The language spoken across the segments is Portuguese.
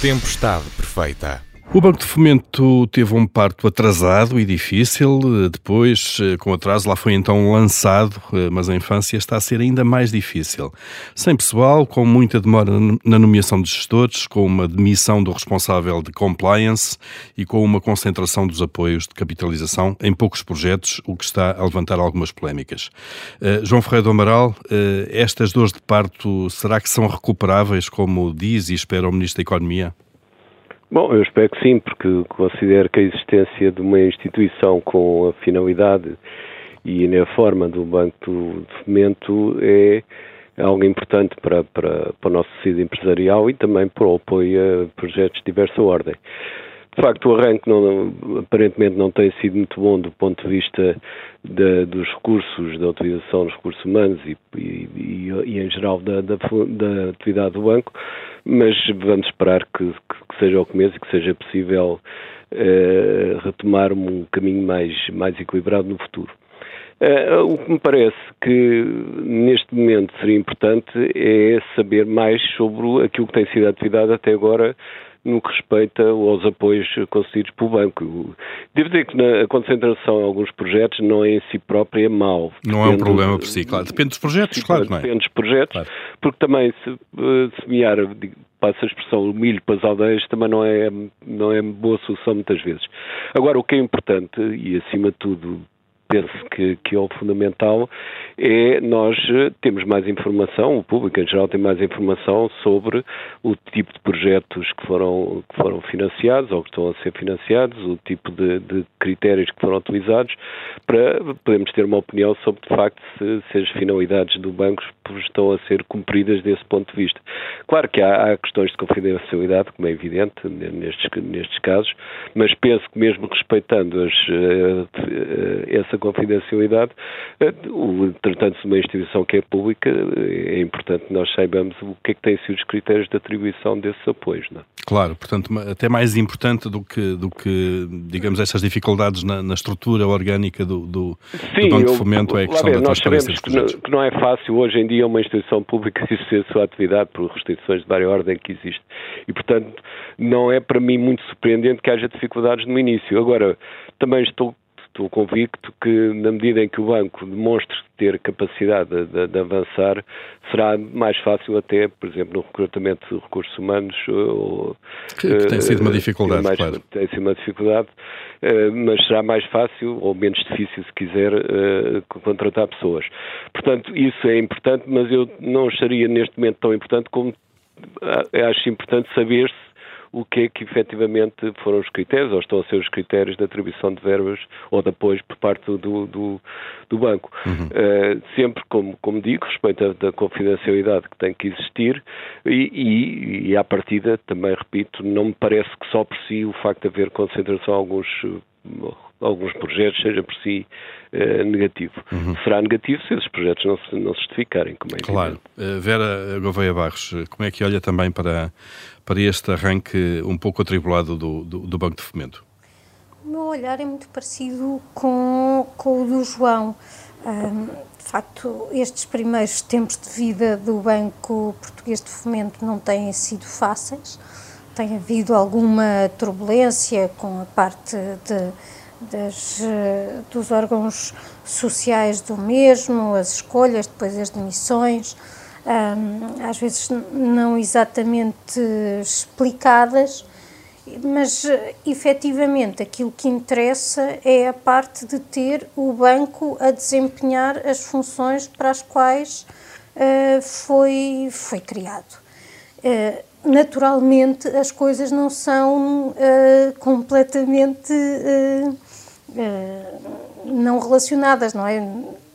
Tempestade perfeita. O Banco de Fomento teve um parto atrasado e difícil, depois, eh, com atraso, lá foi então lançado, eh, mas a infância está a ser ainda mais difícil. Sem pessoal, com muita demora na nomeação de gestores, com uma demissão do responsável de compliance e com uma concentração dos apoios de capitalização em poucos projetos, o que está a levantar algumas polémicas. Uh, João Ferreira do Amaral, estas dores de parto, será que são recuperáveis, como diz e espera o Ministro da Economia? Bom, eu espero que sim, porque considero que a existência de uma instituição com a finalidade e na forma do Banco de Fomento é algo importante para, para, para o nosso tecido empresarial e também para o apoio a projetos de diversa ordem. De facto, o arranque não, aparentemente não tem sido muito bom do ponto de vista dos recursos, da utilização dos recursos humanos e, e, e, e em geral da, da, da, atividade do banco, mas vamos esperar que, que seja o começo e que seja possível eh, retomar um caminho mais, mais equilibrado no futuro. Uh, o que me parece que neste momento seria importante é saber mais sobre aquilo que tem sido a atividade até agora no que respeita aos apoios concedidos pelo banco. Devo dizer que a concentração em alguns projetos não é em si própria mau. Não é um problema por si, claro. Depende dos projetos, sim, claro, não é? Depende dos projetos, claro. porque também se eh, semear, passa a expressão, o milho para as aldeias também não é, não é boa solução muitas vezes. Agora, o que é importante, e acima de tudo penso que, que é o fundamental, é nós eh, temos mais informação, o público em geral tem mais informação sobre o tipo de projetos que foram, que foram financiados ou que estão a ser financiados, o tipo de, de critérios que foram utilizados, para podermos ter uma opinião sobre, de facto, se, se, as finalidades do banco estão a ser cumpridas desse ponto de vista. Claro que há, há questões de confidencialidade, como é evidente nestes, nestes casos, mas penso que mesmo respeitando as, eh, essa confidencialidade, eh, tratando-se de uma instituição que é pública, eh, é importante que nós saibamos o que é que têm sido os critérios de atribuição desses apoios. Não é? Claro, portanto, até mais importante do que, do que digamos, essas dificuldades na, na estrutura orgânica do, do, Sim, do Banco de Fomento é a questão ver, da transparência nós sabemos que não, que não, é fácil hoje em dia uma instituição pública exercer a sua atividade por restrições de várias ordem que existe. E, portanto, não é para mim muito surpreendente que haja dificuldades no início. Agora, também estou estou convicto que, na medida em que o banco demonstre ter capacidade de, de, avançar, será mais fácil até, por exemplo, no recrutamento de recursos humanos. Ou, que, que tem sido uma eh, dificuldade, mais, claro. Tem sido uma dificuldade, uh, mas será mais fácil ou menos difícil, se quiser, contratar pessoas. Portanto, isso é importante, mas eu não acharia neste momento tão importante como acho importante saber-se o que é que efetivamente foram os critérios, ou estão a ser os critérios de atribuição de verbas ou de apoios por parte do, do, do banco. Uhum. Uh, sempre, como, como digo, respeito da confidencialidade que tem que existir e, e, e à partida, também repito, não me parece que só por si o facto de haver concentração alguns alguns projetos seja por si uh, negativo. Uhum. Será negativo se esses projetos não se, não se justificarem, como é Claro. Uh, Vera Gouveia Barros, como é que olha também para, para este arranque um pouco atribulado do, do, do Banco de Fomento? O meu olhar é muito parecido com, com o do João. Um, de facto, estes primeiros tempos de vida do Banco Português de Fomento não têm sido fáceis. Tem havido alguma turbulência com a parte de, das, dos órgãos sociais do mesmo, as escolhas, depois as demissões às vezes não exatamente explicadas, mas efetivamente aquilo que interessa é a parte de ter o banco a desempenhar as funções para as quais uh, foi, foi criado. Uh, naturalmente, as coisas não são uh, completamente não relacionadas, não é?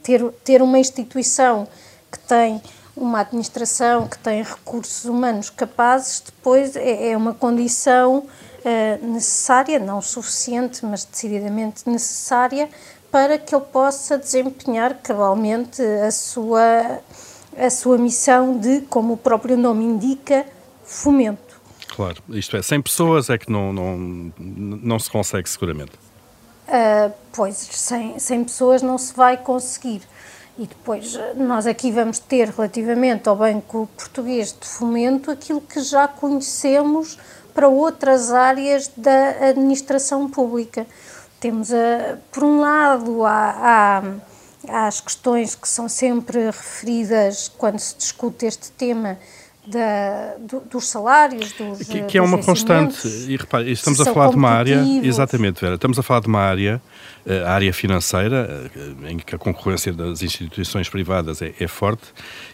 Ter, ter uma instituição que tem uma administração que tem recursos humanos capazes, depois é, é uma condição uh, necessária, não suficiente, mas decididamente necessária, para que ele possa desempenhar cabalmente a sua, a sua missão de, como o próprio nome indica, fomento. Claro, isto é, sem pessoas é que não, não, não se consegue seguramente. Uh, pois, sem, sem pessoas não se vai conseguir. E depois nós aqui vamos ter, relativamente ao Banco Português de Fomento, aquilo que já conhecemos para outras áreas da administração pública. Temos, a, por um lado, há, há, as questões que são sempre referidas quando se discute este tema da, do, dos salários, dos Que, que é uma constante, e repare, estamos a falar de uma área, exatamente, Vera, estamos a falar de uma área, eh, a área financeira, eh, em que a concorrência das instituições privadas é, é, forte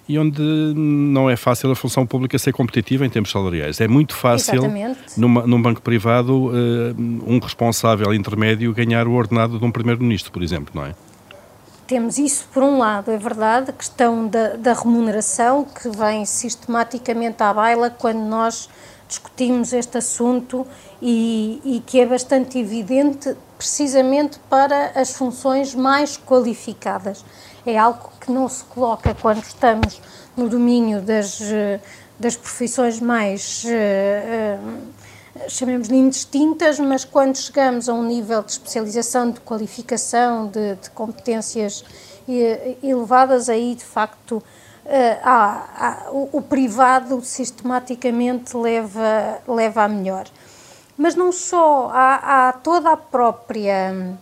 e onde não é fácil a função pública ser competitiva em termos salariais. É muito fácil, numa, num banco privado, eh, um responsável intermédio ganhar o ordenado de um primeiro-ministro, por exemplo, não é? Temos isso, por um lado, é verdade, a questão da, da remuneração, que vem sistematicamente à baila quando nós discutimos este assunto e, e, que é bastante evidente precisamente para as funções mais qualificadas. É algo que não se coloca quando estamos no domínio das, das profissões mais uh, chamemos-lhe indistintas, mas quando chegamos a um nível de especialização, de qualificação, de, de competências elevadas, aí de facto eh, há, há, o, o, privado sistematicamente leva, leva a melhor. Mas não só, há, há toda a própria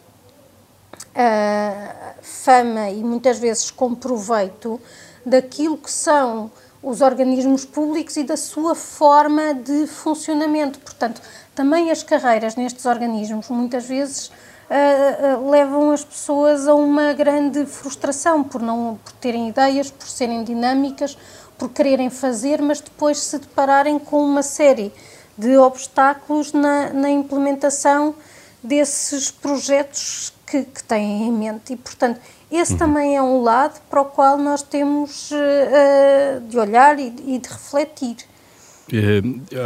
uh, fama e muitas vezes com proveito daquilo que são os organismos públicos e da sua forma de funcionamento. Portanto, também as carreiras nestes organismos muitas vezes uh, uh, levam as pessoas a uma grande frustração por não por terem ideias, por serem dinâmicas, por quererem fazer, mas depois se depararem com uma série de obstáculos na, na implementação desses projetos que, que têm em mente. E, portanto, esse uhum. também é um lado para o qual nós temos uh, de olhar e, e de refletir. Eh,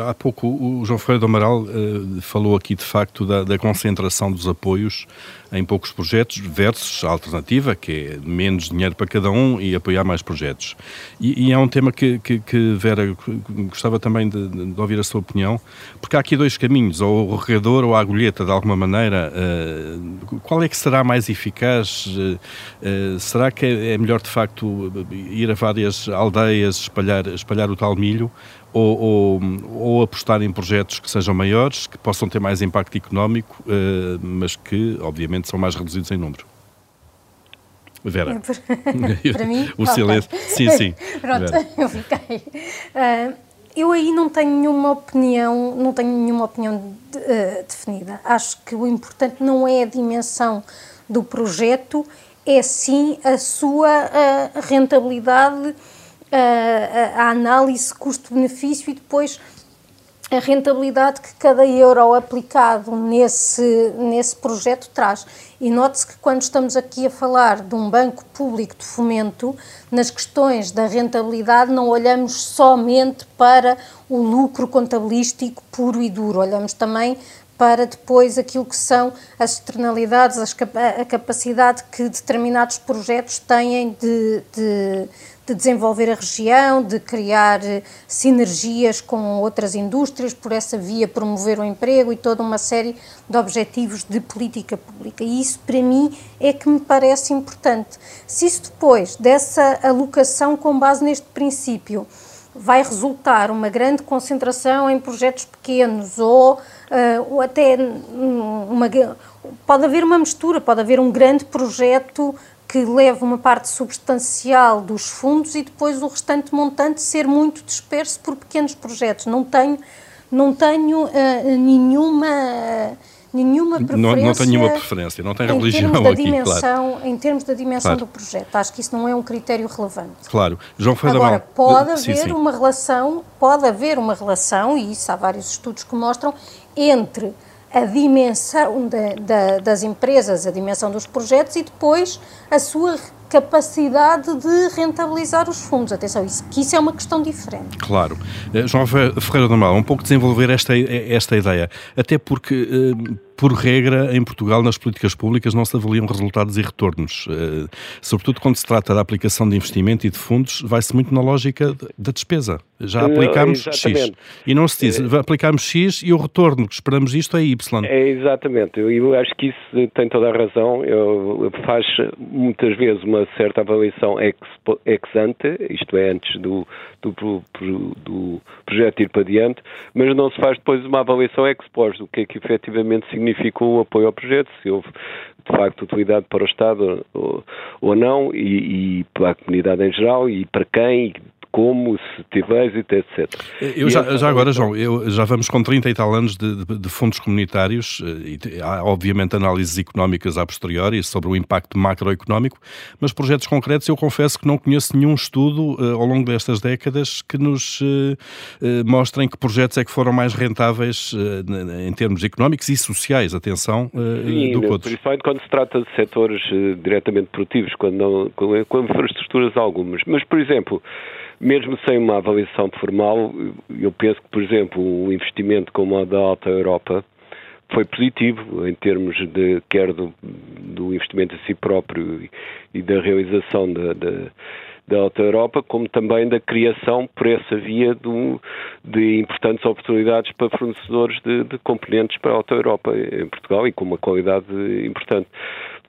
há pouco o João Ferreira do Amaral eh, falou aqui de facto da, da, concentração dos apoios em poucos projetos versus a alternativa, que é menos dinheiro para cada um e apoiar mais projetos. E, e é um tema que, que, que Vera gostava também de, de, ouvir a sua opinião, porque há aqui dois caminhos, ou o regador ou a agulheta, de alguma maneira. Uh, qual é que será mais eficaz? Uh, será que é, é melhor de facto ir a várias aldeias, espalhar, espalhar o tal milho? ou, ou, ou, apostar em projetos que sejam maiores, que possam ter mais impacto económico, mas que, obviamente, são mais reduzidos em número. Vera. Para mim? o silêncio. Sim, sim. Pronto, Vera. eu fiquei. Uh, eu aí não tenho nenhuma opinião, não tenho nenhuma opinião de, uh, definida. Acho que o importante não é a dimensão do projeto, é sim a sua rentabilidade a, a análise custo-benefício e depois a rentabilidade que cada euro aplicado nesse, nesse projeto traz. E note-se que quando estamos aqui a falar de um banco público de fomento, nas questões da rentabilidade não olhamos somente para o lucro contabilístico puro e duro, olhamos também para depois aquilo que são as externalidades, a capacidade que determinados projetos têm de, de de desenvolver a região, de criar eh, sinergias com outras indústrias, por essa via promover o emprego e toda uma série de objetivos de política pública. E isso, para mim, é que me parece importante. Se isso depois, dessa alocação com base neste princípio, vai resultar uma grande concentração em projetos pequenos ou, uh, ou até uma, pode haver uma mistura, pode haver um grande projeto que leva uma parte substancial dos fundos e depois o restante montante ser muito disperso por pequenos projetos. Não tenho, não tenho uh, nenhuma nenhuma preferência. Não, não tem nenhuma preferência, não tem religião aqui, dimensão, claro. Em termos da dimensão claro. do projeto, acho que isso não é um critério relevante. Claro. João Ferreira Agora, pode haver sim, sim. uma relação, pode haver uma relação, e isso há vários estudos que mostram, entre a dimensão de, de, das empresas, a dimensão dos projetos e depois a sua capacidade de rentabilizar os fundos. Atenção, isso, que isso é uma questão diferente. Claro. Uh, João Ferreira do Mal, um pouco desenvolver esta, esta ideia, até porque uh, por regra, em Portugal, nas políticas públicas, não se avaliam resultados e retornos. Sobretudo quando se trata da aplicação de investimento e de fundos, vai-se muito na lógica da despesa. Já aplicámos X. E não se diz, é. aplicámos X e o retorno que esperamos isto é Y. É exatamente. Eu, eu acho que isso tem toda a razão. Eu, faz muitas vezes uma certa avaliação ex, ex ante, isto é, antes do, do, do, projeto ir para diante, mas não se faz depois uma avaliação ex post, do que é que efetivamente significou o apoio ao projeto, se houve de facto utilidade para o Estado ou, ou não, e, e, para a comunidade em geral, e para quem, como, se êxito, etc. Eu já, já agora, João, eu, já vamos com 30 e tal anos de, de, de fundos comunitários, eh, e há obviamente análises económicas a posteriori sobre o impacto macroeconómico, mas projetos concretos eu confesso que não conheço nenhum estudo uh, ao longo destas décadas que nos uh, uh, mostrem que projetos é que foram mais rentáveis em termos económicos e sociais, atenção, Sim, do que outros. Principalmente quando se trata de setores diretamente produtivos, quando, não, com infraestruturas algumas. Mas, por exemplo, mesmo sem uma avaliação formal, eu penso que, por exemplo, o investimento como o da Alta Europa foi positivo em termos de quer do, do investimento a si próprio e, da realização da, da, da Alta Europa, como também da criação por essa via do, de importantes oportunidades para fornecedores de, de componentes para a Alta Europa em Portugal e com uma qualidade importante.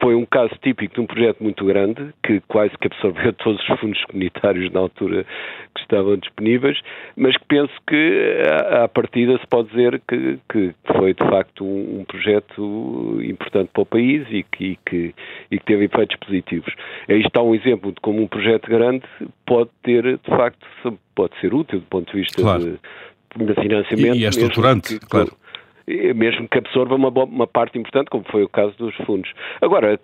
Foi um caso típico de um projeto muito grande, que quase que absorveu todos os fundos comunitários na altura que estavam disponíveis, mas que penso que à partida se pode dizer que, que foi de facto um, um projeto importante para o país e que, e que, e que teve efeitos positivos. Aí está um exemplo de como um projeto grande pode ter, de facto, pode ser útil do ponto de vista claro. de, de financiamento. E, e é estruturante, que, claro mesmo que absorva uma, uma, parte importante, como foi o caso dos fundos. Agora,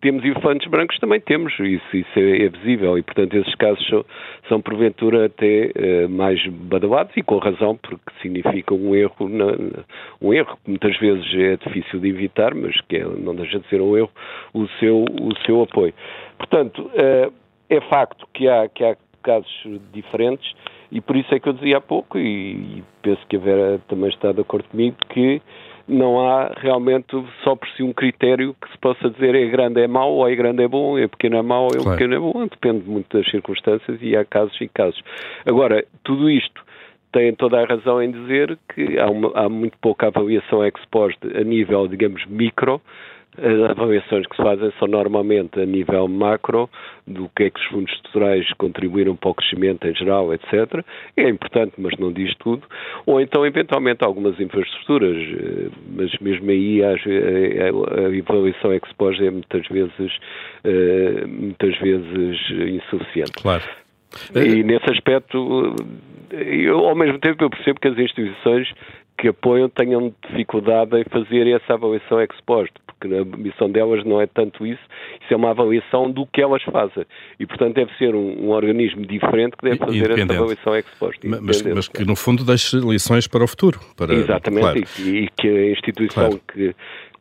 temos elefantes brancos, também temos, isso, isso é, é, visível, e portanto esses casos são, são porventura até uh, mais badalados, e com razão, porque significa um erro, na, um erro que muitas vezes é difícil de evitar, mas que é, não deixa de ser um erro, o seu, o seu apoio. Portanto, uh, é facto que há, que há casos diferentes, e por isso é que eu dizia há pouco, e, penso que a Vera também está de acordo comigo, que não há realmente só por si um critério que se possa dizer é grande é mau, ou é grande é bom, é pequeno é mau, é claro. pequeno é bom, depende muito das circunstâncias e há casos e casos. Agora, tudo isto tem toda a razão em dizer que há, uma, há muito pouca avaliação ex post a nível, digamos, micro, as avaliações que se fazem são normalmente a nível macro, do que é que os fundos estruturais contribuíram para o crescimento em geral, etc. É importante, mas não diz tudo. Ou então, eventualmente, algumas infraestruturas, eh, mas mesmo aí a, avaliação ex post é muitas vezes, eh, muitas vezes insuficiente. Claro. E nesse aspecto, eu, ao mesmo tempo, eu percebo que as instituições que apoiam tenham dificuldade em fazer essa avaliação ex post, porque a missão delas não é tanto isso, isso é uma avaliação do que elas fazem. E, portanto, deve ser um, um organismo diferente que deve fazer essa avaliação ex post. Mas, mas, que, no fundo, deixe lições para o futuro. Para, Exatamente, claro. e, e, que a instituição claro. que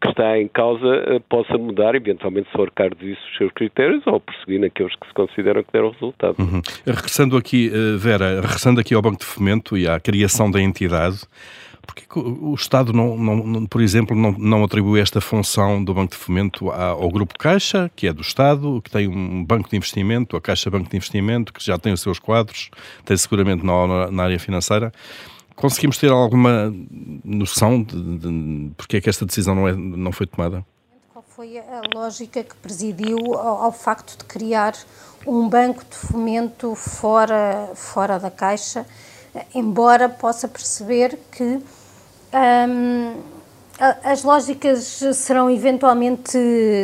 que está em causa eh, possa mudar, eventualmente, se for caro disso, os seus critérios ou prosseguir naqueles que se consideram que deram resultado. Uhum. Regressando aqui, eh, Vera, regressando aqui ao Banco de Fomento e à criação da entidade, Porquê que o Estado, não, não, por exemplo, não, não atribui esta função do Banco de Fomento ao Grupo Caixa, que é do Estado, que tem um banco de investimento, a Caixa Banco de Investimento, que já tem os seus quadros, tem seguramente na, na área financeira. Conseguimos ter alguma noção de, de porque é que esta decisão não, é, não foi tomada? Qual foi a lógica que presidiu ao, ao facto de criar um banco de fomento fora, fora da Caixa? Embora possa perceber que um, as lógicas serão eventualmente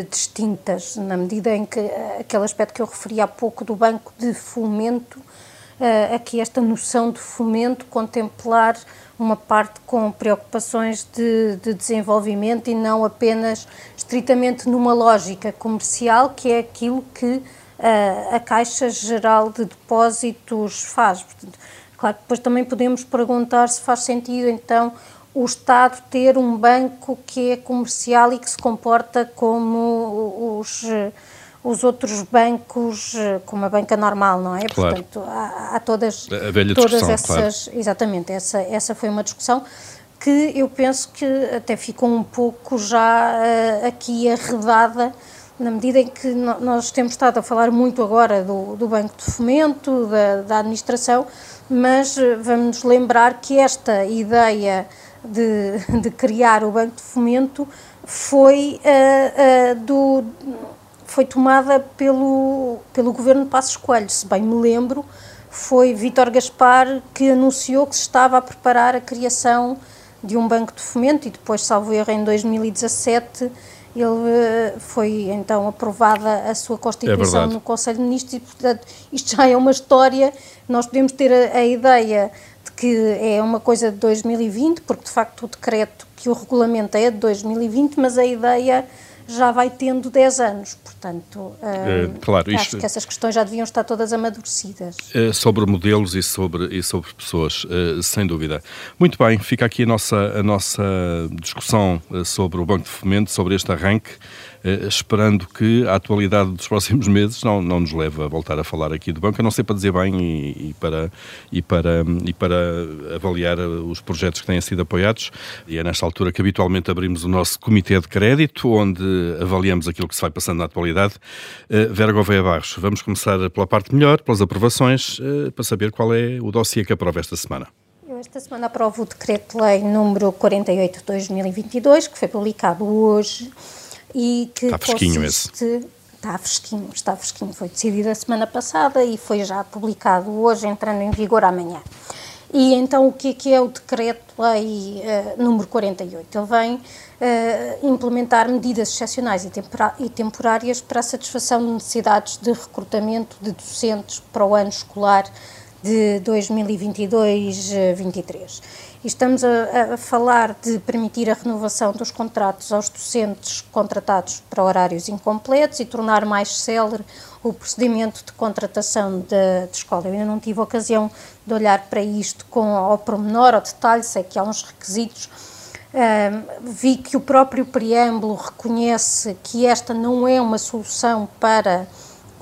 distintas, na medida em que aquele aspecto que eu referi há pouco do banco de fomento, uh, aqui esta noção de fomento, contemplar uma parte com preocupações de, de, desenvolvimento e não apenas estritamente numa lógica comercial, que é aquilo que uh, a Caixa Geral de Depósitos faz. Portanto, Claro depois também podemos perguntar se faz sentido, então, o Estado ter um banco que é comercial e que se comporta como os, os outros bancos, como a banca normal, não é? Claro. Portanto, há, há todas, todas essas. Claro. Exatamente, essa, essa foi uma discussão. que eu penso que até ficou um pouco já uh, aqui arredada, na medida em que nós temos estado a falar muito agora do, do Banco de Fomento, da, da administração, mas uh, vamos lembrar que esta ideia de, de criar o Banco de Fomento foi, uh, do, foi tomada pelo, pelo governo de Passos Coelho, se bem me lembro, foi Vítor Gaspar que anunciou que se estava a preparar a criação de um banco de fomento e depois, salvo erro, em 2017 ele eh, foi então aprovada a sua Constituição é no Conselho de Ministros e, portanto, isto já é uma história. Nós podemos ter a, a, ideia de que é uma coisa de 2020, porque de facto o decreto que o regulamento é de 2020, mas a ideia já vai tendo 10 anos, portanto, é, claro, acho isto, que essas questões já deviam estar todas amadurecidas. É, sobre modelos e sobre, e sobre pessoas, é, sem dúvida. Muito bem, fica aqui a nossa, a nossa discussão sobre o Banco de Fomento, sobre este arranque. Eh, esperando que a atualidade dos próximos meses não, não nos leve a voltar a falar aqui do banco, a não ser para dizer bem e, e, para, e, para, e para avaliar os projetos que têm sido apoiados. E é nesta altura que habitualmente abrimos o nosso Comitê de Crédito, onde avaliamos aquilo que se vai passando na atualidade. Uh, Vera Gouveia Barros, vamos começar pela parte melhor, pelas aprovações, para saber qual é o dossiê que aprova esta semana. esta semana aprovo o Decreto-Lei número 48 de 2022, que foi publicado hoje e que está fresquinho consiste, esse. Está fresquinho, está fresquinho. Foi decidido a semana passada e foi já publicado hoje, entrando em vigor amanhã. E então o que é, que é o decreto-lei uh, número 48? Ele vem uh, implementar medidas excepcionais e, e, temporárias para a satisfação de necessidades de recrutamento de docentes para o ano escolar de 2022-23. Estamos a, a, falar de permitir a renovação dos contratos aos docentes contratados para horários incompletos e tornar mais célere o procedimento de contratação de, de escola. Eu ainda não tive ocasião de olhar para isto com ao pormenor, ao detalhe, sei que há uns requisitos. Um, vi que o próprio preâmbulo reconhece que esta não é uma solução para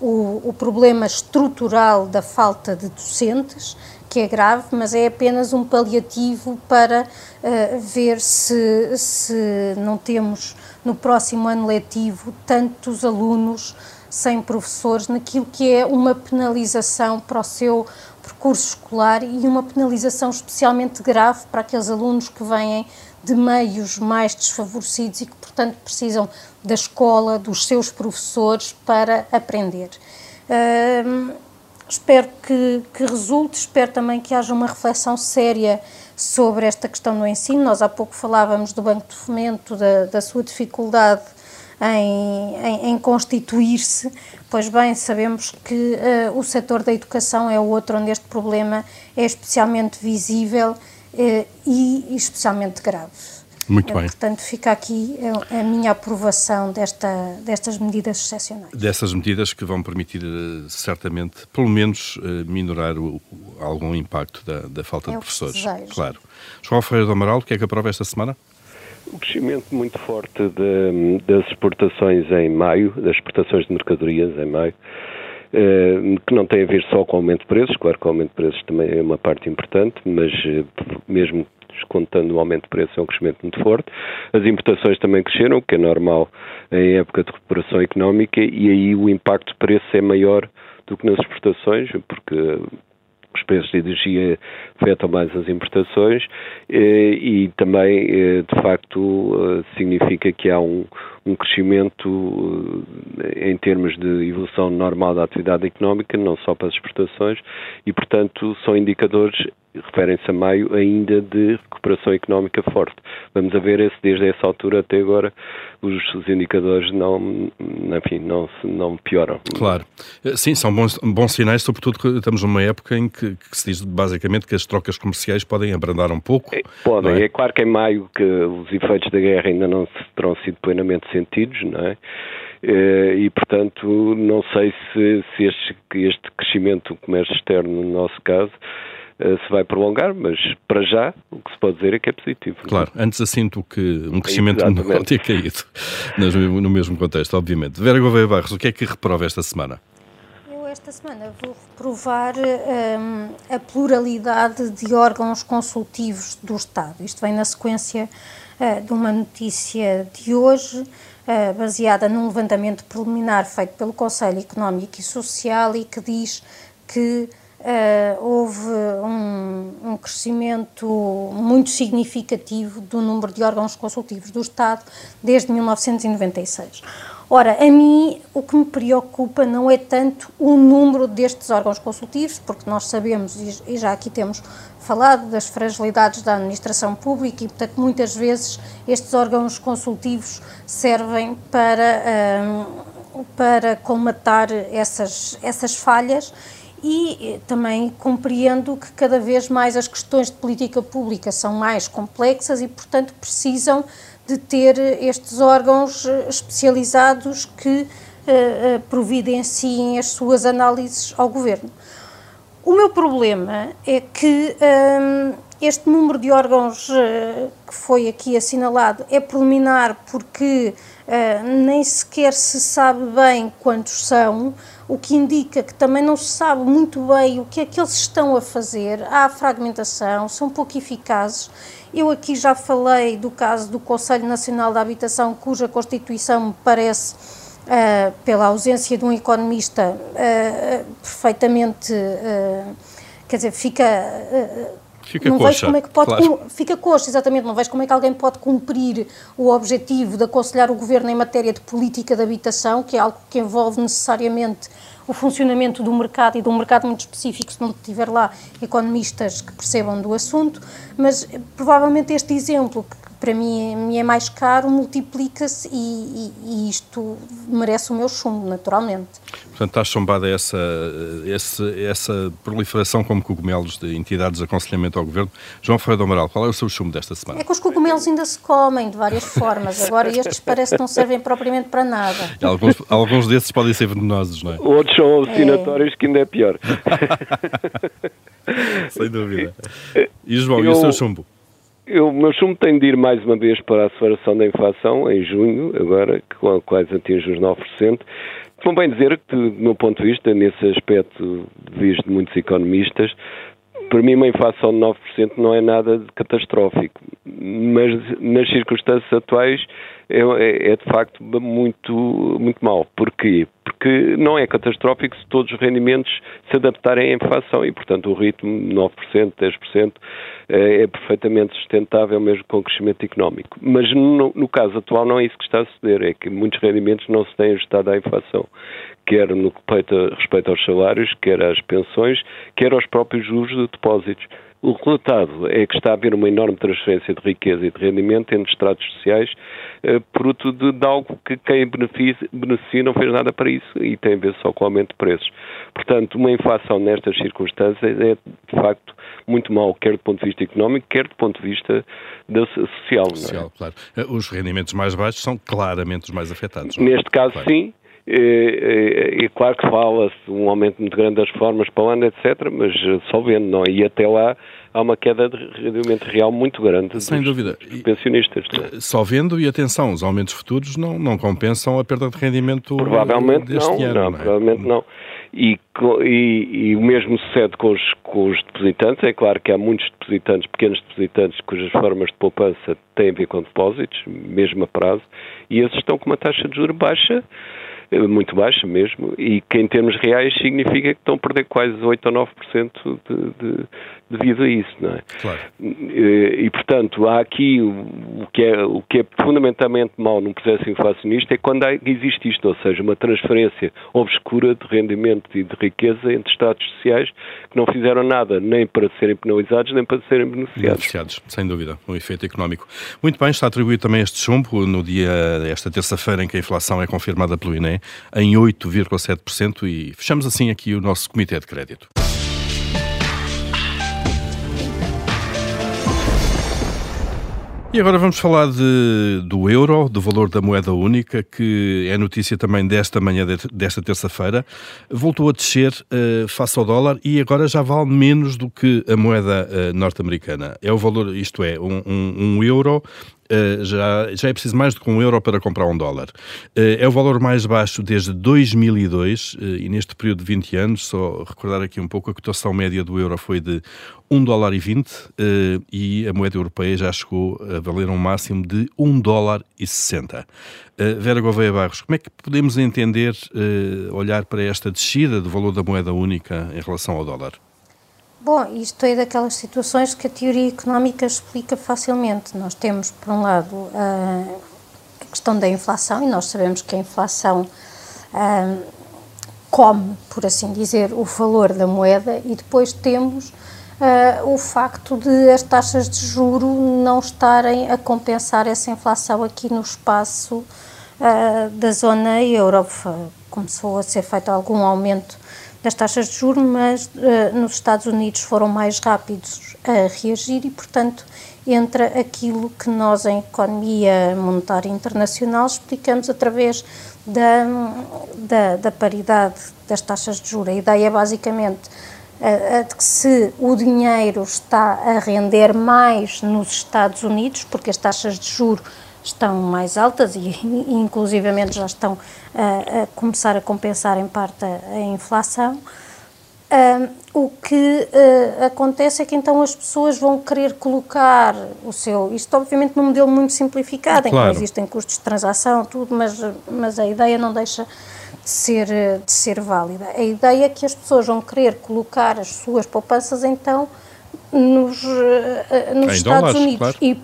o, o problema estrutural da falta de docentes, que é grave, mas é apenas um paliativo para uh, ver se, se não temos no próximo ano letivo tantos alunos sem professores, naquilo que é uma penalização para o seu percurso escolar e uma penalização especialmente grave para aqueles alunos que vêm de meios mais desfavorecidos e que, portanto, precisam da escola, dos seus professores para aprender. Espero que, que resulte, espero também que haja uma reflexão séria sobre esta questão do ensino. Nós há pouco falávamos do Banco de Fomento, da, da sua dificuldade em, em, em constituir-se. Pois bem, sabemos que uh, o setor da educação é o outro onde este problema é especialmente visível e, e especialmente grave. Muito bem. Portanto, fica aqui a, minha aprovação desta, destas medidas excepcionais. Dessas medidas que vão permitir, eh, certamente, pelo menos, eh, minorar o, algum impacto da, da falta é de professores. Claro. João Ferreira do Amaral, o que é que aprova esta semana? O crescimento muito forte de, das exportações em maio, das exportações de mercadorias em maio, eh, que não tem a ver só com o aumento de preços, claro que o aumento de preços também é uma parte importante, mas mesmo descontando o aumento de preço, é um crescimento muito forte. As importações também cresceram, o que é normal em época de recuperação económica, e aí o impacto de preço é maior do que nas exportações, porque os preços de energia afetam mais as importações eh, e também, eh, de facto, eh, significa que há um, um crescimento em termos de evolução normal da atividade económica, não só para as exportações, e, portanto, são indicadores referem-se a maio ainda de recuperação económica forte. Vamos a ver esse, desde essa altura até agora os, os indicadores não, enfim, não, não pioram. Claro. Eh, sim, são bons, bons sinais, sobretudo que estamos numa época em que, que, se diz basicamente que as trocas comerciais podem abrandar um pouco. É, podem. É? é? claro que em maio que os efeitos da guerra ainda não terão sido plenamente sentidos, não é? Eh, e, portanto, não sei se, se este, este crescimento do comércio externo, no nosso caso, eh, se vai prolongar, mas para já o que se pode dizer é que é positivo. Claro, antes assim do que um crescimento é, não ter caído no mesmo contexto, obviamente. Vera Gouveia Barros, o que é que reprova esta semana? Esta semana vou reprovar um, a pluralidade de órgãos consultivos do Estado. Isto vem na sequência uh, de uma notícia de hoje, uh, baseada num levantamento preliminar feito pelo Conselho Económico e Social e que diz que uh, houve um, um, crescimento muito significativo do número de órgãos consultivos do Estado desde 1996. Ora, a mim o que me preocupa não é tanto o número destes órgãos consultivos, porque nós sabemos, e já aqui temos falado, das fragilidades da administração pública e, portanto, muitas vezes estes órgãos consultivos servem para, um, para colmatar essas, essas falhas e eh, também compreendo que cada vez mais as questões de política pública são mais complexas e, portanto, precisam de ter estes órgãos eh, especializados que uh, providenciem as suas análises ao governo. O meu problema é que um, este número de órgãos uh, que foi aqui assinalado é preliminar porque uh, nem sequer se sabe bem quantos são, o que indica que também não se sabe muito bem o que é que eles estão a fazer, há fragmentação, são pouco eficazes eu aqui já falei do caso do Conselho Nacional da Habitação, cuja constituição me parece, uh, pela ausência de um economista, uh, perfeitamente. Uh, quer dizer, fica. Fica não coxa, vejo como é que pode claro. fica coxa, exatamente, não vejo como é que alguém pode cumprir o objetivo de aconselhar o governo em matéria de política de habitação, que é algo que envolve necessariamente o funcionamento do mercado e de um mercado muito específico, se não tiver lá economistas que percebam do assunto, mas eh, provavelmente este exemplo, que para mim, me é mais caro, multiplica-se e, e, e, isto merece o meu chumbo, naturalmente. Portanto, está chumbada essa, essa, essa proliferação como cogumelos de entidades de aconselhamento ao governo. João Ferreira do Amaral, qual é o seu chumbo desta semana? É que os cogumelos ainda se comem de várias formas, agora estes parece que não servem propriamente para nada. Alguns, alguns desses podem ser venenosos, não é? Outros são alucinatórios, é. que ainda é pior. Sem dúvida. E João, Eu... e o seu chumbo? Eu, o meu chumbo tem de ir mais uma vez para a aceleração da inflação, em junho, agora, que quase atinge os 9%. Convém dizer que, do meu ponto de vista, nesse aspecto visto de muitos economistas, para mim uma inflação de 9% não é nada catastrófico, mas nas circunstâncias atuais é, é, de facto muito, muito mau. Porquê? Porque não é catastrófico se todos os rendimentos se adaptarem à inflação e, portanto, o ritmo 9%, 10% é, é perfeitamente sustentável mesmo com o crescimento económico. Mas no, no caso atual não é isso que está a suceder, é que muitos rendimentos não se têm ajustado à inflação quer no que respeita aos salários, quer às pensões, quer aos próprios juros de depósitos. O resultado é que está a haver uma enorme transferência de riqueza e de rendimento entre estratos sociais, eh, fruto de, de, algo que quem beneficia, beneficia não fez nada para isso e tem a ver só com o aumento de preços. Portanto, uma inflação nestas circunstâncias é, de facto, muito mal, quer do ponto de vista económico, quer do ponto de vista da, social. Social, é? claro. Eh, os rendimentos mais baixos são claramente os mais afetados. Neste caso, claro. sim. E, e, claro que fala-se um aumento muito grande das formas para o ano, etc., mas só vendo, não? E até lá há uma queda de rendimento real muito grande Sem dos, dúvida. Dos pensionistas. É? Só vendo, e atenção, os aumentos futuros não, não compensam a perda de rendimento provavelmente deste não, ano. Não, não é? provavelmente não. E, e, e, o mesmo sucede com os, com os depositantes. É claro que há muitos depositantes, pequenos depositantes, cujas formas de poupança têm a ver com depósitos, mesmo a prazo, e esses estão com uma taxa de juros baixa é muito baixa mesmo, e que em termos reais significa que estão a perder quase 8 ou 9% de, de, devido a isso, não é? Claro. E, e, portanto, há aqui o que, é, o que é fundamentalmente mau num processo inflacionista é quando há, existe isto, ou seja, uma transferência obscura de rendimento e de riqueza entre Estados sociais que não fizeram nada nem para serem penalizados nem para serem beneficiados. Beneficiados, sem dúvida, um efeito económico. Muito bem, está atribuído também este chumbo no dia, esta terça-feira, em que a inflação é confirmada pelo INE em 8,7% e fechamos assim aqui o nosso Comitê de Crédito. E agora vamos falar de, do euro, do valor da moeda única, que é notícia também desta manhã, desta terça-feira. Voltou a descer uh, face ao dólar e agora já vale menos do que a moeda uh, norte-americana. É o valor, isto é, um, um, um euro já, já é preciso mais do que um euro para comprar um dólar. Uh, é o valor mais baixo desde 2002 uh, e neste período de 20 anos, só recordar aqui um pouco, a cotação média do euro foi de 1 dólar e 20 e a moeda europeia já chegou a valer um máximo de 1 dólar e 60. Vera Gouveia Barros, como é que podemos entender, olhar para esta descida do valor da moeda única em relação ao dólar? Bom, isto é daquelas situações que a teoria económica explica facilmente. Nós temos, por um lado, a questão da inflação, e nós sabemos que a inflação come, por assim dizer, o valor da moeda, e depois temos uh, o facto de as taxas de juro não estarem a compensar essa inflação aqui no espaço uh, da zona euro. Começou a ser feito algum aumento das taxas de juros, mas uh, nos Estados Unidos foram mais rápidos a reagir e, portanto, entra aquilo que nós, em economia monetária internacional, explicamos através da, da, da paridade das taxas de juros. A ideia, basicamente, uh, de que se o dinheiro está a render mais nos Estados Unidos, porque as taxas de juros estão mais altas e, inclusivamente já estão a, a, começar a compensar em parte a, a inflação. o que uh, acontece é que então as pessoas vão querer colocar o seu, isto obviamente num modelo muito simplificado, claro. em que existem custos de transação, tudo, mas, mas a ideia não deixa de ser, de ser válida. A ideia é que as pessoas vão querer colocar as suas poupanças então nos, uh, nos Estados dólares, Unidos claro. e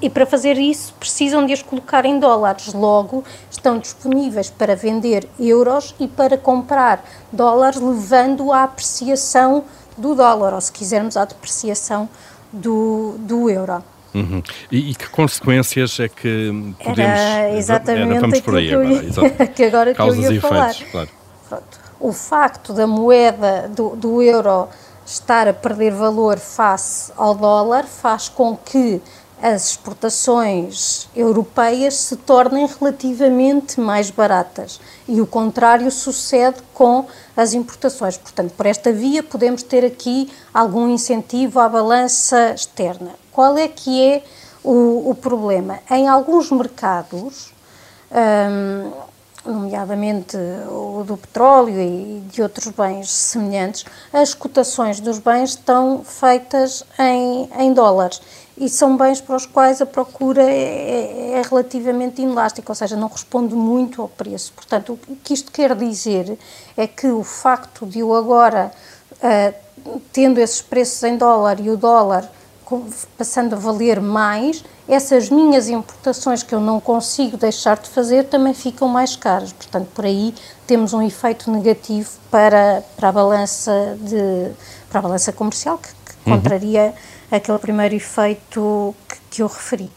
e para fazer isso precisam de as colocar em dólares. Logo, estão disponíveis para vender euros e para comprar dólares, levando à apreciação do dólar, ou se quisermos, à depreciação do, do euro. Uhum. E, e, que consequências é que podemos... Era exatamente era, vamos por aí que, agora, ia, que agora que eu ia falar. Efeitos, claro. O facto da moeda do, do euro estar a perder valor face ao dólar faz com que as exportações europeias se tornem relativamente mais baratas e o contrário sucede com as importações. Portanto, por esta via podemos ter aqui algum incentivo à balança externa. Qual é que é o, o problema? Em alguns mercados, hum, nomeadamente o do petróleo e de outros bens semelhantes, as cotações dos bens estão feitas em, em dólares e são bens para os quais a procura é, é, é, relativamente inelástica, ou seja, não responde muito ao preço. Portanto, o que isto quer dizer é que o facto de eu agora, uh, tendo esses preços em dólar e o dólar passando a valer mais, essas minhas importações que eu não consigo deixar de fazer também ficam mais caras. Portanto, por aí temos um efeito negativo para, para, a, balança de, para a balança comercial, que, que uhum. contraria aquele primeiro efeito que, que eu referi.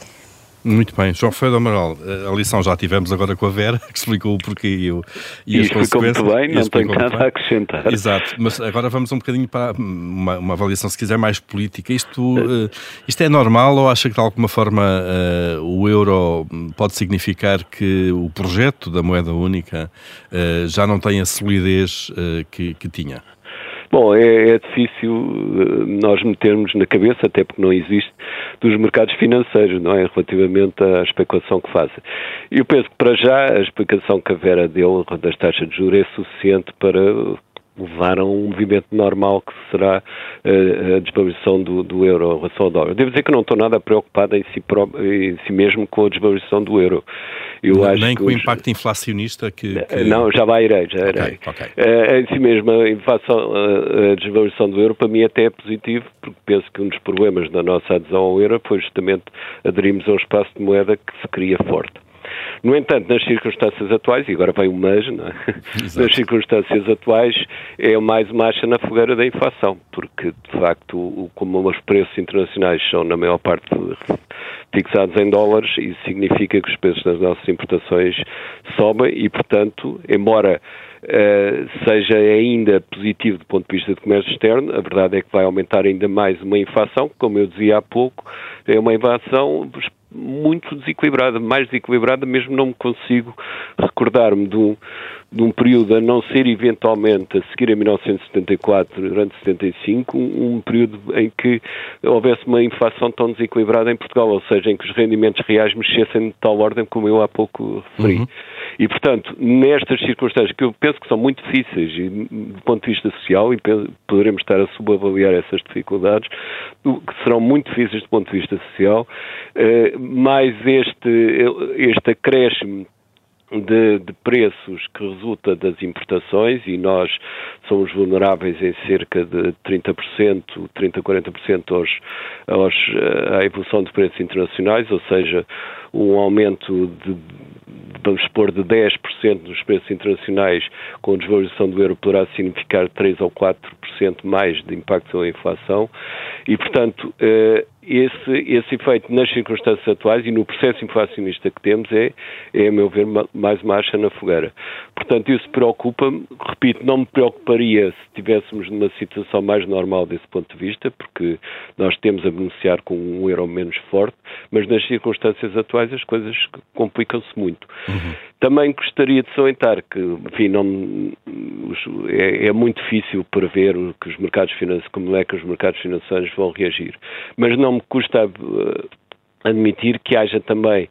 Muito bem. João Ferreira Amaral, a lição já tivemos agora com a Vera, que explicou o porquê e, o, e, e as consequências. muito bem, não tenho nada a acrescentar. Exato, mas agora vamos um bocadinho para uma, uma avaliação, se quiser, mais política. Isto, uh, isto é normal ou acha que de alguma forma uh, o euro pode significar que o projeto da moeda única uh, já não tem a solidez que, que tinha? Bom, é, é, difícil eh, nós metermos na cabeça, até porque não existe, dos mercados financeiros, não é? Relativamente à especulação que fazem. Eu penso que para já a explicação que a Vera deu das taxas de juros é suficiente para levar a um movimento normal que será uh, a desvalorização do, do, euro em relação ao dólar. Devo dizer que não estou nada preocupado em si, em si mesmo com a desvalorização do euro. Eu acho Nem com o impacto inflacionista que, que, Não, já vai irei, já irei. Okay, okay. Uh, em si mesmo, a, inflação, a desvalorização do euro para mim até é positivo, porque penso que um dos problemas da nossa adesão ao euro foi justamente aderirmos a um espaço de moeda que se cria forte. No entanto, nas circunstâncias atuais, e agora vem o mas, é? nas circunstâncias atuais, é mais marcha na fogueira da inflação, porque, de facto, como os preços internacionais são, na maior parte, fixados em dólares, isso significa que os preços das nossas importações sobem e, portanto, embora uh, seja ainda positivo do ponto de vista do comércio externo, a verdade é que vai aumentar ainda mais uma inflação, como eu dizia há pouco, é uma inflação muito desequilibrada, mais desequilibrada, mesmo não me consigo recordar-me de um, de um período a não ser eventualmente a seguir a 1974, durante 75, um, um, período em que houvesse uma inflação tão desequilibrada em Portugal, ou seja, em que os rendimentos reais mexessem de tal ordem como eu há pouco referi. Uhum. E, portanto, nestas circunstâncias, que eu penso que são muito difíceis e, do ponto de vista social, e poderemos estar a subavaliar essas dificuldades, que serão muito difíceis do ponto de vista social, eh, mais este, este acréscimo de, de, preços que resulta das importações e nós somos vulneráveis em cerca de 30%, 30% 40% aos, aos, à evolução de preços internacionais, ou seja, um aumento de, vamos supor, de 10% nos preços internacionais com a desvalorização do euro poderá significar 3 ou 4% mais de impacto da inflação. E, portanto, eh, esse, esse efeito nas circunstâncias atuais e no processo inflacionista que temos é, é a meu ver, mais uma acha na fogueira. Portanto, isso preocupa-me, repito, não me preocuparia se estivéssemos numa situação mais normal desse ponto de vista, porque nós temos a beneficiar com um euro menos forte, mas nas circunstâncias atuais as coisas complicam-se muito. Uhum. Também gostaria de salientar que, enfim, não, é, é, muito difícil prever que os mercados financeiros, como é que os mercados financeiros vão reagir, mas não me custa uh, admitir que haja também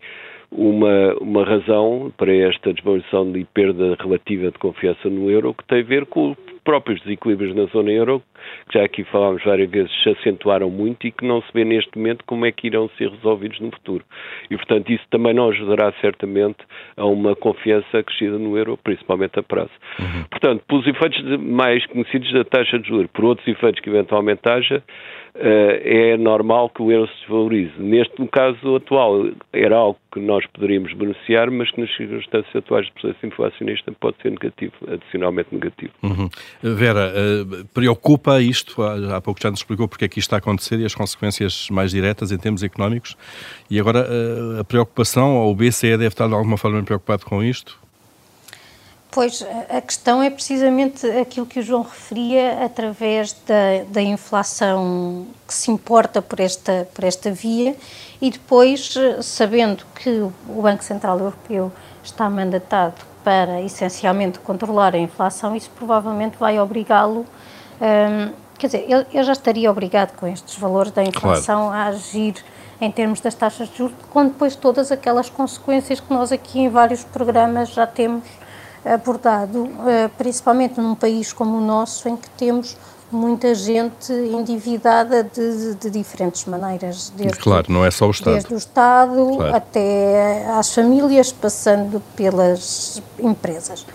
uma, uma razão para esta desvalorização e perda relativa de confiança no euro que tem a ver com o próprios desequilíbrios na zona euro, que já aqui falámos várias vezes, se acentuaram muito e que não se vê neste momento como é que irão ser resolvidos no futuro. E, portanto, isso também não ajudará certamente a uma confiança crescida no euro, principalmente a prazo. Uhum. Portanto, pelos efeitos mais conhecidos da taxa de juros, por outros efeitos que eventualmente haja, eh, é normal que o euro se desvalorize. Neste caso atual, era algo que nós poderíamos beneficiar, mas que nas circunstâncias atuais do processo inflacionista pode ser negativo, adicionalmente negativo. Uhum. Vera, uh, preocupa isto? Há, pouco já nos explicou porque é que isto está a acontecer e as consequências mais diretas em termos económicos. E agora uh, a preocupação, ou o BCE deve estar de alguma forma preocupado com isto? Pois, a questão é precisamente aquilo que o João referia através da, da inflação que se importa por esta, por esta via e depois, sabendo que o Banco Central Europeu está mandatado para essencialmente controlar a inflação, isso provavelmente vai obrigá-lo, hum, quer dizer, ele, ele, já estaria obrigado com estes valores da inflação claro. a agir em termos das taxas de juros, com depois todas aquelas consequências que nós aqui em vários programas já temos abordado, eh, principalmente num país como o nosso, em que temos muita gente endividada de, de diferentes maneiras. Desde, claro, não é só o Estado. Desde o Estado claro. até às famílias, passando pelas empresas.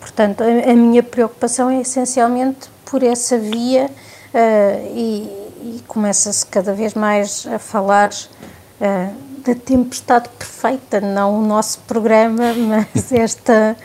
Portanto, a, a minha preocupação é essencialmente por essa via uh, e, e começa-se cada vez mais a falar uh, da tempestade perfeita, não o nosso programa, mas esta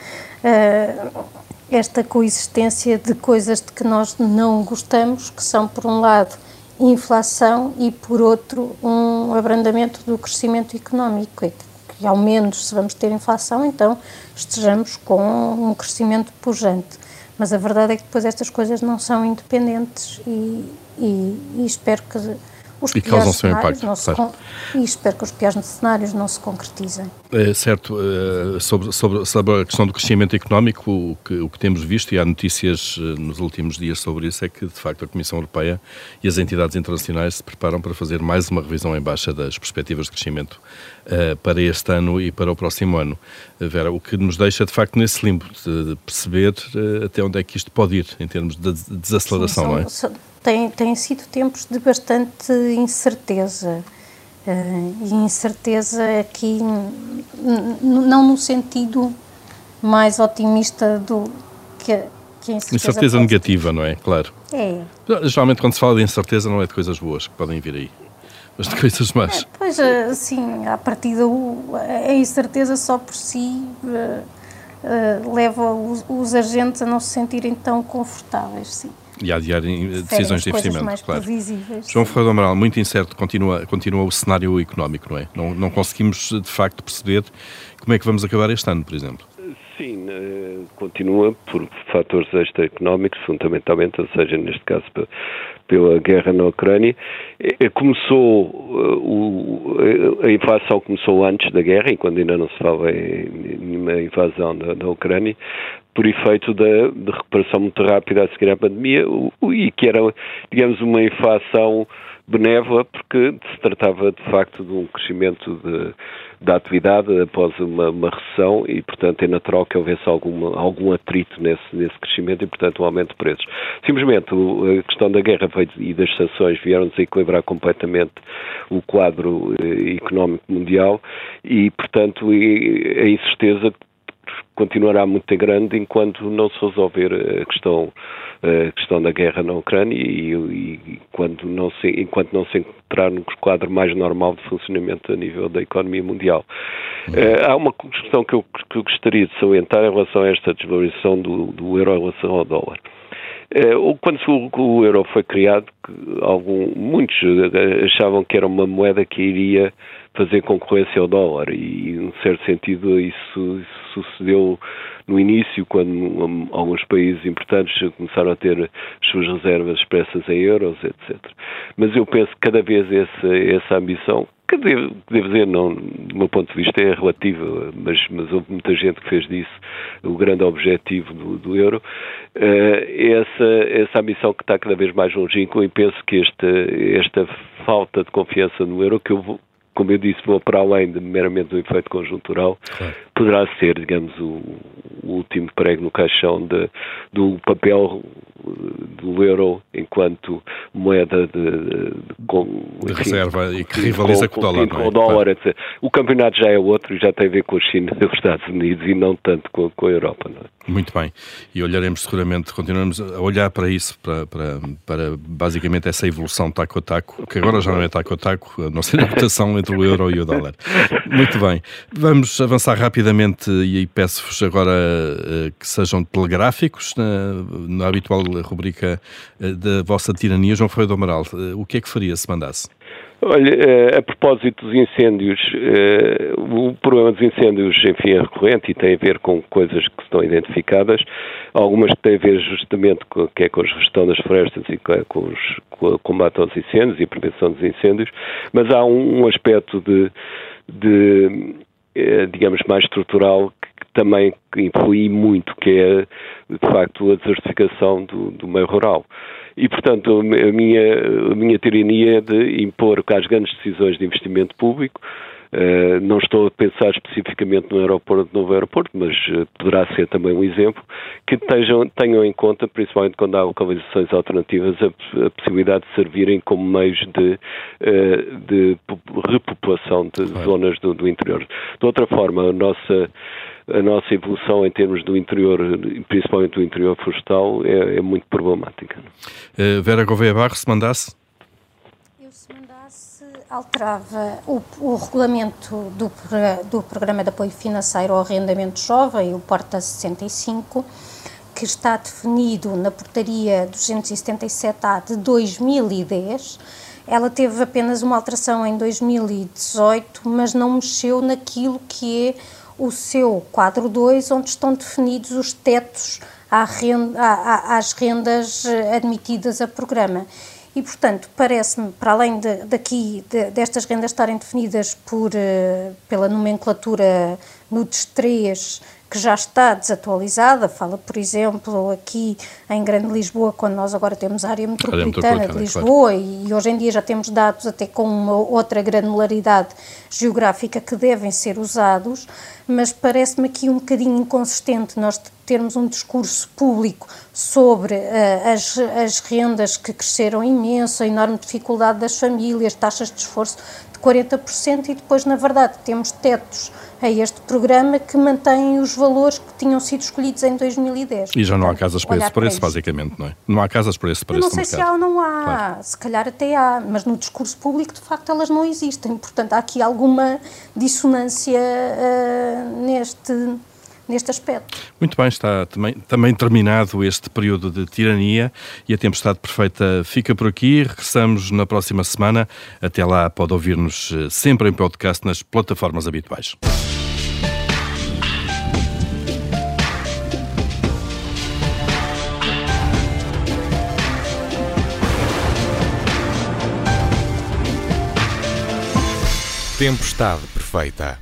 uh, esta coexistência de coisas de que nós não gostamos, que são, por um lado, inflação e, por outro, um abrandamento do crescimento económico. E que, ao menos, se vamos ter inflação, então estejamos com um crescimento pujante. Mas a verdade é que depois estas coisas não são independentes e, e, e espero que os e causam seu impacto. Não se con... E espero que os piores cenários não se concretizem. É, certo, é, sobre, sobre, sobre, a questão do crescimento económico, o que, o que temos visto, e há notícias eh, nos últimos dias sobre isso, é que de facto a Comissão Europeia e as entidades internacionais se preparam para fazer mais uma revisão em baixa das perspectivas de crescimento uh, para este ano e para o próximo ano. Vera, o que nos deixa de facto nesse limbo de, perceber uh, até onde é que isto pode ir em termos de desaceleração, Sim, são, não é? São têm, têm sido tempos de bastante incerteza. Uh, e incerteza aqui, não no sentido mais otimista do que, que a incerteza. Incerteza negativa, não é? Claro. É. Geralmente, quando se fala de incerteza, não é de coisas boas que podem vir aí, mas de coisas más. É, pois, assim, a partir da a incerteza só por si. Uh, uh, leva os, os agentes a não se sentirem tão confortáveis, sim e a adiar decisões de investimento. Mais claro. previsíveis. João Ferreira Amaral, muito incerto continua, continua o cenário económico, não é? Não, não conseguimos de facto perceber como é que vamos acabar este ano, por exemplo. Sim, eh, continua por fatores extra-económicos, fundamentalmente, ou seja, neste caso pela guerra na Ucrânia. Começou, a inflação começou antes da guerra, enquanto ainda não se fala em nenhuma invasão da, da Ucrânia, por efeito da, da, recuperação muito rápida a seguir à pandemia, e que era, digamos, uma inflação benévola, porque se tratava de facto de um crescimento de, da atividade após uma, uma, recessão e, portanto, é natural que houvesse alguma, algum atrito nesse, nesse crescimento e, portanto, um aumento de preços. Simplesmente a questão da guerra e das sanções vieram desequilibrar completamente o quadro eh, económico mundial e, portanto, a incerteza continuará muito grande enquanto não se resolver a questão, a questão da guerra na Ucrânia e, e quando não se, enquanto não se encontrar no quadro mais normal de funcionamento a nível da economia mundial. Uhum. Uh, há uma questão que eu, que eu, gostaria de salientar em relação a esta desvalorização do, do euro em relação ao dólar. Uh, quando o, o, euro foi criado, algum, muitos achavam que era uma moeda que iria fazer concorrência ao dólar e, em certo sentido, isso, isso sucedeu no início, quando alguns países importantes começaram a ter as suas reservas expressas em euros, etc. Mas eu penso que cada vez essa, essa ambição, que devo, devo, dizer, não, do meu ponto de vista, é relativa, mas, mas houve muita gente que fez disso o grande objetivo do, do euro. Uh, essa, essa ambição que está cada vez mais longínqua e penso que esta, esta falta de confiança no euro, que eu como eu disse, vou para além de meramente um efeito conjuntural, claro. poderá ser, digamos, o, o, último prego no caixão de, do papel do euro enquanto moeda de, de, de enfim, reserva e que rivaliza com, com, o dólar. Com, é? o dólar. O campeonato já é outro e já tem a ver com a China e os Estados Unidos e não tanto com, com a Europa. É? Muito bem. E olharemos seguramente, continuamos a olhar para isso, para, para, para basicamente essa evolução taco a taco, que agora já não é taco a taco, a não ser a cotação entre o euro e o dólar. Muito bem. Vamos avançar rapidamente e peço-vos agora uh, que sejam telegráficos na, na habitual rubrica uh, da vossa tirania. João Ferreira do Amaral, uh, o que é que faria se mandasse? Olha, a propósito dos incêndios, o problema dos incêndios, enfim, é recorrente e tem a ver com coisas que estão identificadas, algumas que têm a ver justamente com, que é com a gestão das florestas e com, os, com o combate aos incêndios e a prevenção dos incêndios, mas há um, aspecto de, de eh, digamos, mais estrutural que também influi muito, que é, de facto, a desertificação do, do meio rural. E, portanto, a minha, a minha tirania é de impor que as grandes decisões de investimento público Uh, não estou a pensar especificamente no aeroporto, no novo aeroporto, mas uh, poderá ser também um exemplo que tenham, tenham em conta, principalmente quando há localizações alternativas, a, a possibilidade de servirem como meios de, uh, de repopulação de zonas do, do interior. De outra forma, a nossa a nossa evolução em termos do interior, principalmente do interior florestal, é, é muito problemática. Vera Gouveia Barros, se mandasse? alterava o, o regulamento do, do Programa de Apoio Financeiro ao Arrendamento Jovem, o Porta 65, que está definido na Portaria 277A de 2010. Ela teve apenas uma alteração em 2018, mas não mexeu naquilo que é o seu quadro 2, onde estão definidos os tetos às rendas admitidas a programa. E, portanto, parece-me, para além de, daqui, de, destas rendas estarem definidas por, uh, pela nomenclatura NUTS 3, que já está desatualizada, fala, por exemplo, aqui em Grande Lisboa, quando nós agora temos a área metropolitana de Lisboa claro. e hoje em dia já temos dados até com uma outra granularidade geográfica que devem ser usados, mas parece-me aqui um bocadinho inconsistente nós termos um discurso público sobre uh, as, as rendas que cresceram imenso, a enorme dificuldade das famílias, taxas de esforço de 40% e depois, na verdade, temos tetos a este programa que mantém os valores que tinham sido escolhidos em 2010. E já não há casas para esse preço, basicamente, não é? Não há casas para esse preço. Eu não sei se há ou não há, claro. se calhar até há, mas no discurso público, de facto, elas não existem. Portanto, há aqui alguma dissonância uh, neste neste aspecto. Muito bem, está também, também, terminado este período de tirania e a tempestade perfeita fica por aqui. Regressamos na próxima semana. Até lá, pode ouvir-nos eh, sempre em podcast nas plataformas habituais. Tempestade perfeita.